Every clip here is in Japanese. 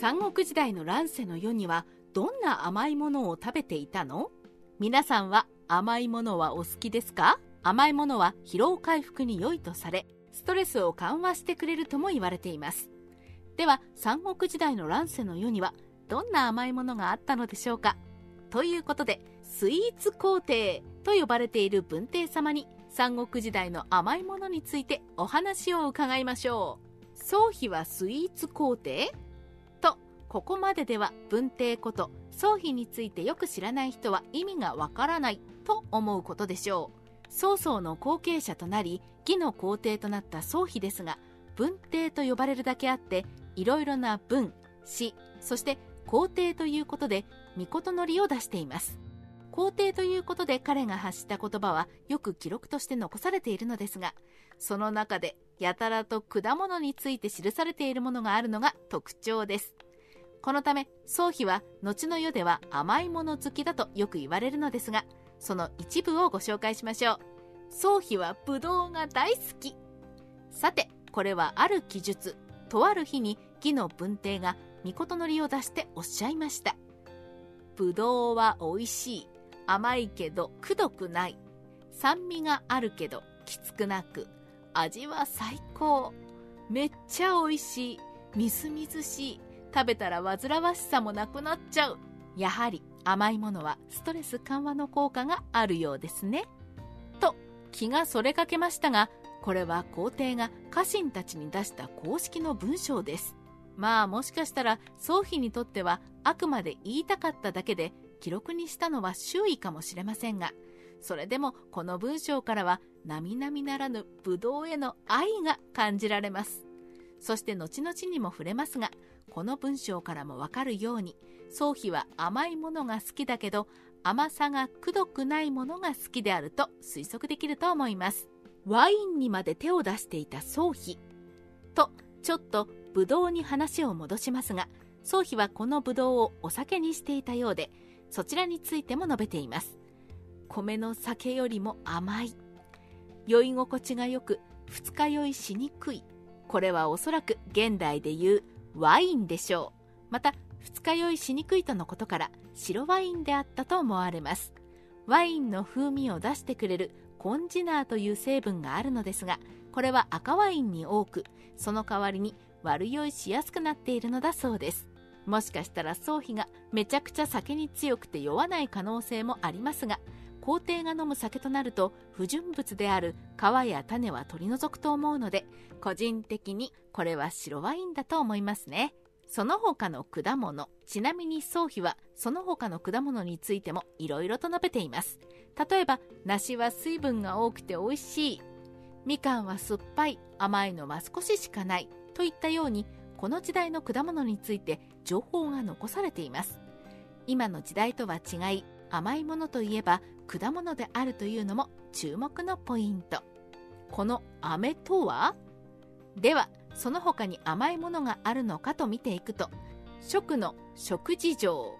三国時代の乱世の世にはどんな甘いものを食べていたの？皆さんは甘いものはお好きですか？甘いものは疲労回復に良いとされストレスを緩和してくれるとも言われています。では三国時代の乱世の世にはどんな甘いものがあったのでしょうか？ということでスイーツ皇帝と呼ばれている文帝様に三国時代の甘いものについてお話を伺いましょう。宗妃はスイーツ皇帝？ここまででは文帝こと宗妃についてよく知らない人は意味がわからないと思うことでしょう。曹操の後継者となり義の皇帝となった宗妃ですが文帝と呼ばれるだけあっていろいろな文詩そして皇帝ということで御のりを出しています。皇帝ということで彼が発した言葉はよく記録として残されているのですがその中でやたらと果物について記されているものがあるのが特徴です。このため宗妃は後の世では甘いもの好きだとよく言われるのですがその一部をご紹介しましょう。宗妃はブドウが大好き。さてこれはある記述。とある日に義の文帝が御のりを出しておっしゃいました。ぶどうは美味しい。甘いけどくどくない。酸味があるけどきつくなく。味は最高。めっちゃ美味しい。みずみずしい。食べたら煩わしさもなくなっちゃう。やはり甘いものはストレス緩和の効果があるようですね。と気がそれかけましたがこれは皇帝が家臣たちに出した公式の文章です。まあもしかしたら宗妃にとってはあくまで言いたかっただけで記録にしたのは周囲かもしれませんがそれでもこの文章からは並々ならぬブドウへの愛が感じられます。そして後々にも触れますがこの文章からもわかるように宗妃は甘いものが好きだけど甘さがくどくないものが好きであると推測できると思います。ワインにまで手を出していた宗妃とちょっとブドウに話を戻しますが宗妃はこのブドウをお酒にしていたようでそちらについても述べています。米の酒よりも甘い。酔い心地がよく二日酔いしにくい。これはおそらく現代でいうワインでしょうまた二日酔いしにくいとのことから白ワインであったと思われます。ワインの風味を出してくれるコンジナーという成分があるのですがこれは赤ワインに多くその代わりに悪酔いしやすくなっているのだそうです。もしかしたら宗妃がめちゃくちゃ酒に強くて酔わない可能性もありますが皇帝が飲む酒となると不純物である皮や種は取り除くと思うので個人的にこれは白ワインだと思いますね。その他の果物ちなみに宗妃はその他の果物についてもいろいろと述べています。例えば梨は水分が多くて美味しい。みかんは酸っぱい。甘いのは少ししかない。といったようにこの時代の果物について情報が残されています。今の時代とは違い甘いものといえば果物であるというのも注目のポイント。この飴とはではその他に甘いものがあるのかと見ていくと食の食事情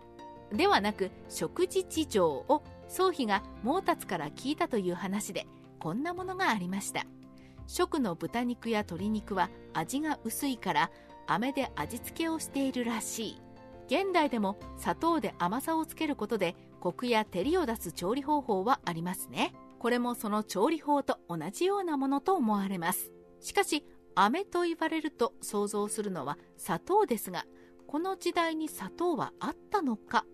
ではなく食事事情を宗妃が毛達から聞いたという話でこんなものがありました。食の豚肉や鶏肉は味が薄いから飴で味付けをしているらしい。現代でも砂糖で甘さをつけることでコクや照りを出す調理方法はありますね。これもその調理法と同じようなものと思われます。しかし飴と言われると想像するのは砂糖ですがこの時代に砂糖はあったのか？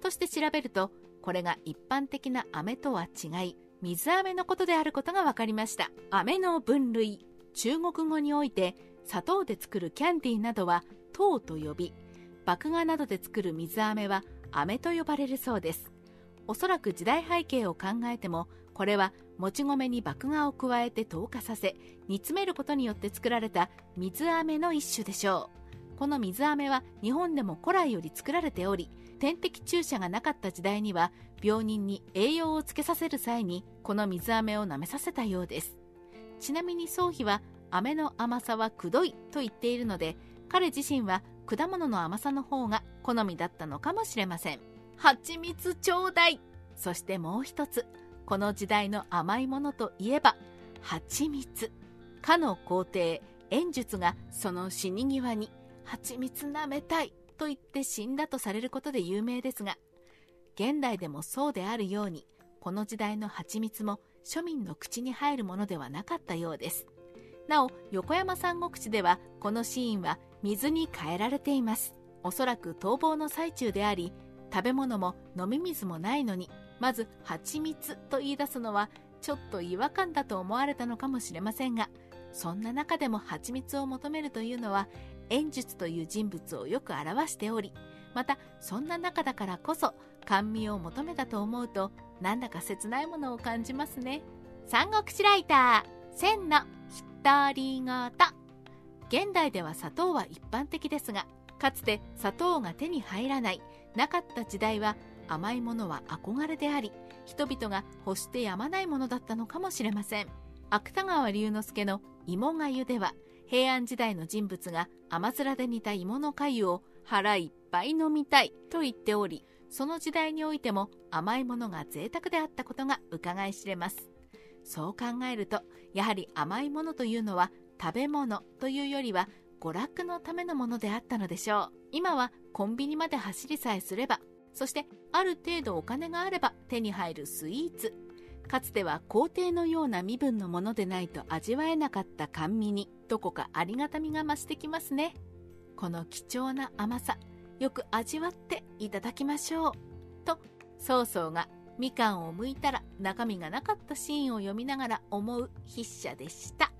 として調べるとこれが一般的な飴とは違い水飴のことであることが分かりました。飴の分類。中国語において砂糖で作るキャンディーなどは糖と呼び麦芽などで作る水飴は飴と呼ばれるそうです。おそらく時代背景を考えてもこれはもち米に麦芽を加えて糖化させ煮詰めることによって作られた水飴の一種でしょう。この水飴は日本でも古来より作られており点滴注射がなかった時代には病人に栄養をつけさせる際にこの水飴を舐めさせたようです。ちなみに宗妃は飴の甘さはくどいと言っているので彼自身は果物の甘さの方が好みだったのかもしれません。蜂蜜ちょうだい。そしてもう一つ。この時代の甘いものといえば蜂蜜。かの皇帝円術がその死に際に蜂蜜舐めたいと言って死んだとされることで有名ですが現代でもそうであるようにこの時代の蜂蜜も庶民の口に入るものではなかったようです。なお横山三国志ではこのシーンは水に変えられています。おそらく逃亡の最中であり食べ物も飲み水もないのにまず蜂蜜と言い出すのはちょっと違和感だと思われたのかもしれませんがそんな中でも蜂蜜を求めるというのは演術という人物をよく表しておりまたそんな中だからこそ甘味を求めたと思うとなんだか切ないものを感じますね。三国志ライター千の独り言現代では砂糖は一般的ですがかつて砂糖が手に入らないなかった時代は甘いものは憧れであり人々が欲してやまないものだったのかもしれません。芥川龍之介の芋がゆでは平安時代の人物が甘面で煮た芋の粥を腹いっぱい飲みたいと言っておりその時代においても甘いものが贅沢であったことが伺い知れます。そう考えるとやはり甘いものというのは食べ物というよりは娯楽のためのものであったのでしょう。今はコンビニまで走りさえすればそしてある程度お金があれば手に入るスイーツ。かつては皇帝のような身分のものでないと味わえなかった甘味に。どこかありがたみが増してきますねこの貴重な甘さよく味わっていただきましょう。と曹操がみかんを剥いたら中身がなかったシーンを読みながら思う筆者でした。